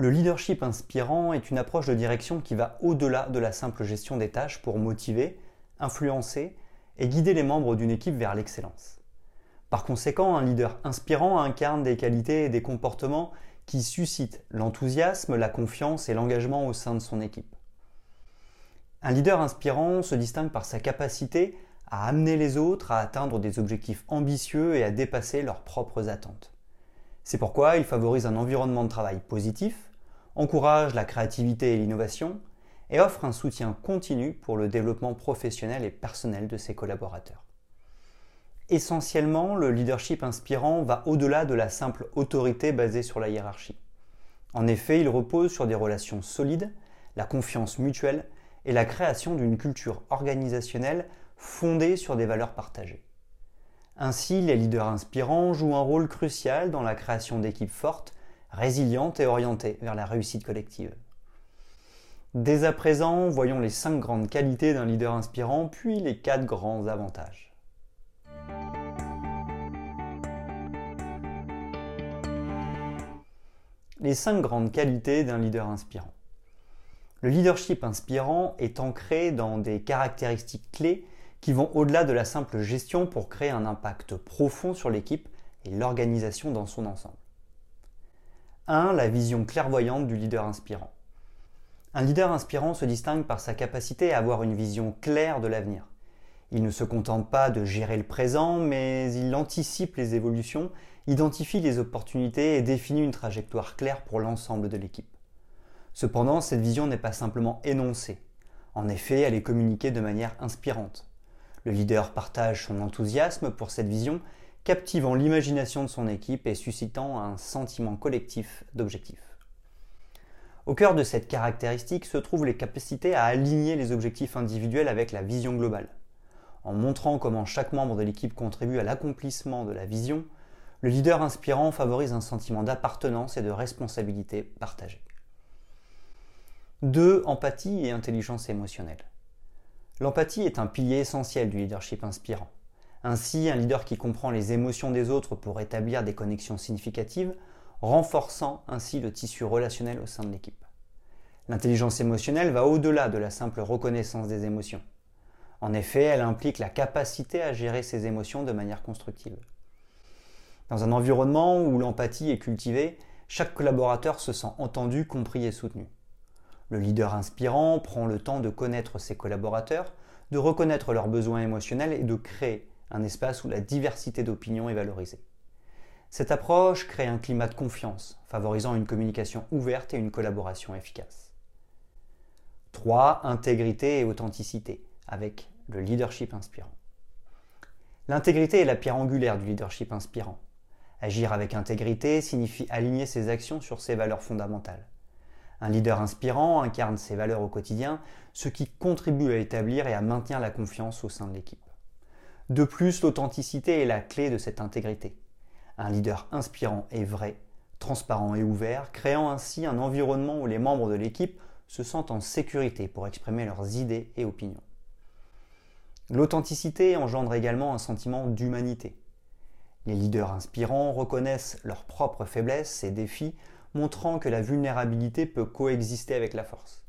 Le leadership inspirant est une approche de direction qui va au-delà de la simple gestion des tâches pour motiver, influencer et guider les membres d'une équipe vers l'excellence. Par conséquent, un leader inspirant incarne des qualités et des comportements qui suscitent l'enthousiasme, la confiance et l'engagement au sein de son équipe. Un leader inspirant se distingue par sa capacité à amener les autres à atteindre des objectifs ambitieux et à dépasser leurs propres attentes. C'est pourquoi il favorise un environnement de travail positif, encourage la créativité et l'innovation et offre un soutien continu pour le développement professionnel et personnel de ses collaborateurs. Essentiellement, le leadership inspirant va au-delà de la simple autorité basée sur la hiérarchie. En effet, il repose sur des relations solides, la confiance mutuelle et la création d'une culture organisationnelle fondée sur des valeurs partagées. Ainsi, les leaders inspirants jouent un rôle crucial dans la création d'équipes fortes résiliente et orientée vers la réussite collective. Dès à présent, voyons les cinq grandes qualités d'un leader inspirant, puis les quatre grands avantages. Les cinq grandes qualités d'un leader inspirant. Le leadership inspirant est ancré dans des caractéristiques clés qui vont au-delà de la simple gestion pour créer un impact profond sur l'équipe et l'organisation dans son ensemble. 1. La vision clairvoyante du leader inspirant. Un leader inspirant se distingue par sa capacité à avoir une vision claire de l'avenir. Il ne se contente pas de gérer le présent, mais il anticipe les évolutions, identifie les opportunités et définit une trajectoire claire pour l'ensemble de l'équipe. Cependant, cette vision n'est pas simplement énoncée. En effet, elle est communiquée de manière inspirante. Le leader partage son enthousiasme pour cette vision captivant l'imagination de son équipe et suscitant un sentiment collectif d'objectif. Au cœur de cette caractéristique se trouvent les capacités à aligner les objectifs individuels avec la vision globale. En montrant comment chaque membre de l'équipe contribue à l'accomplissement de la vision, le leader inspirant favorise un sentiment d'appartenance et de responsabilité partagée. 2. Empathie et intelligence émotionnelle. L'empathie est un pilier essentiel du leadership inspirant. Ainsi, un leader qui comprend les émotions des autres pour établir des connexions significatives, renforçant ainsi le tissu relationnel au sein de l'équipe. L'intelligence émotionnelle va au-delà de la simple reconnaissance des émotions. En effet, elle implique la capacité à gérer ses émotions de manière constructive. Dans un environnement où l'empathie est cultivée, chaque collaborateur se sent entendu, compris et soutenu. Le leader inspirant prend le temps de connaître ses collaborateurs, de reconnaître leurs besoins émotionnels et de créer un espace où la diversité d'opinions est valorisée. Cette approche crée un climat de confiance, favorisant une communication ouverte et une collaboration efficace. 3. Intégrité et authenticité, avec le leadership inspirant. L'intégrité est la pierre angulaire du leadership inspirant. Agir avec intégrité signifie aligner ses actions sur ses valeurs fondamentales. Un leader inspirant incarne ses valeurs au quotidien, ce qui contribue à établir et à maintenir la confiance au sein de l'équipe. De plus, l'authenticité est la clé de cette intégrité. Un leader inspirant et vrai, transparent et ouvert, créant ainsi un environnement où les membres de l'équipe se sentent en sécurité pour exprimer leurs idées et opinions. L'authenticité engendre également un sentiment d'humanité. Les leaders inspirants reconnaissent leurs propres faiblesses et défis, montrant que la vulnérabilité peut coexister avec la force.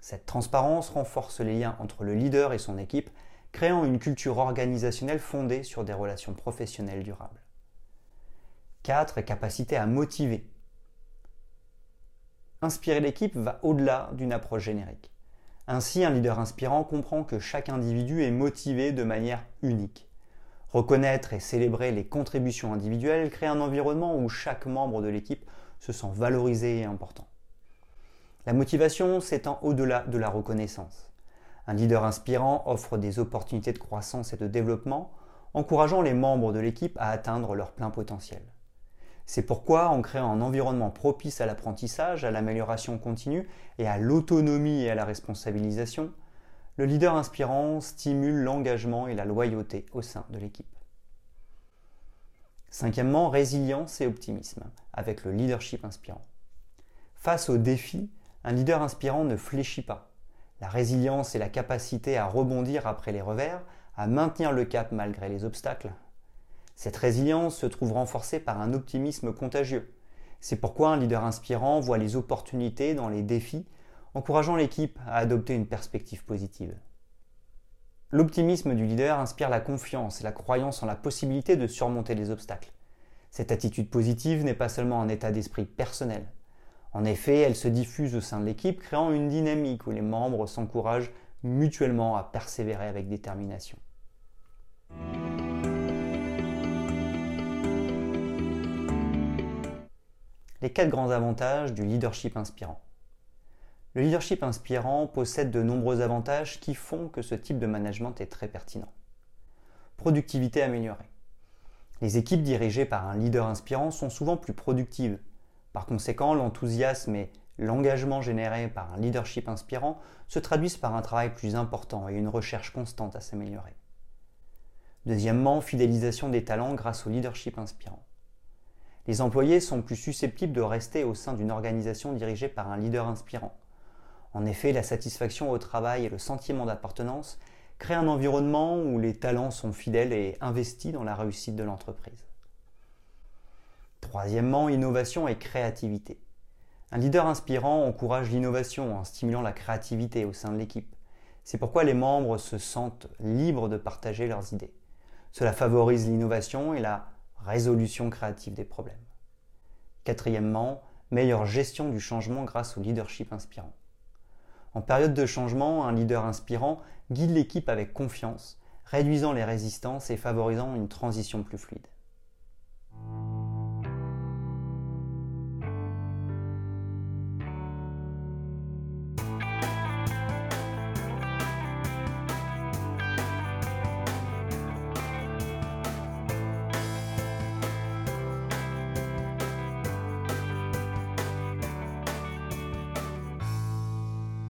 Cette transparence renforce les liens entre le leader et son équipe créant une culture organisationnelle fondée sur des relations professionnelles durables. 4. Capacité à motiver. Inspirer l'équipe va au-delà d'une approche générique. Ainsi, un leader inspirant comprend que chaque individu est motivé de manière unique. Reconnaître et célébrer les contributions individuelles crée un environnement où chaque membre de l'équipe se sent valorisé et important. La motivation s'étend au-delà de la reconnaissance. Un leader inspirant offre des opportunités de croissance et de développement encourageant les membres de l'équipe à atteindre leur plein potentiel. C'est pourquoi, en créant un environnement propice à l'apprentissage, à l'amélioration continue et à l'autonomie et à la responsabilisation, le leader inspirant stimule l'engagement et la loyauté au sein de l'équipe. Cinquièmement, résilience et optimisme, avec le leadership inspirant. Face aux défis, un leader inspirant ne fléchit pas. La résilience et la capacité à rebondir après les revers, à maintenir le cap malgré les obstacles, cette résilience se trouve renforcée par un optimisme contagieux. C'est pourquoi un leader inspirant voit les opportunités dans les défis, encourageant l'équipe à adopter une perspective positive. L'optimisme du leader inspire la confiance et la croyance en la possibilité de surmonter les obstacles. Cette attitude positive n'est pas seulement un état d'esprit personnel. En effet, elle se diffuse au sein de l'équipe, créant une dynamique où les membres s'encouragent mutuellement à persévérer avec détermination. les quatre grands avantages du leadership inspirant. Le leadership inspirant possède de nombreux avantages qui font que ce type de management est très pertinent. Productivité améliorée. Les équipes dirigées par un leader inspirant sont souvent plus productives. Par conséquent, l'enthousiasme et l'engagement générés par un leadership inspirant se traduisent par un travail plus important et une recherche constante à s'améliorer. Deuxièmement, fidélisation des talents grâce au leadership inspirant les employés sont plus susceptibles de rester au sein d'une organisation dirigée par un leader inspirant. En effet, la satisfaction au travail et le sentiment d'appartenance créent un environnement où les talents sont fidèles et investis dans la réussite de l'entreprise. Troisièmement, innovation et créativité. Un leader inspirant encourage l'innovation en stimulant la créativité au sein de l'équipe. C'est pourquoi les membres se sentent libres de partager leurs idées. Cela favorise l'innovation et la résolution créative des problèmes. Quatrièmement, meilleure gestion du changement grâce au leadership inspirant. En période de changement, un leader inspirant guide l'équipe avec confiance, réduisant les résistances et favorisant une transition plus fluide.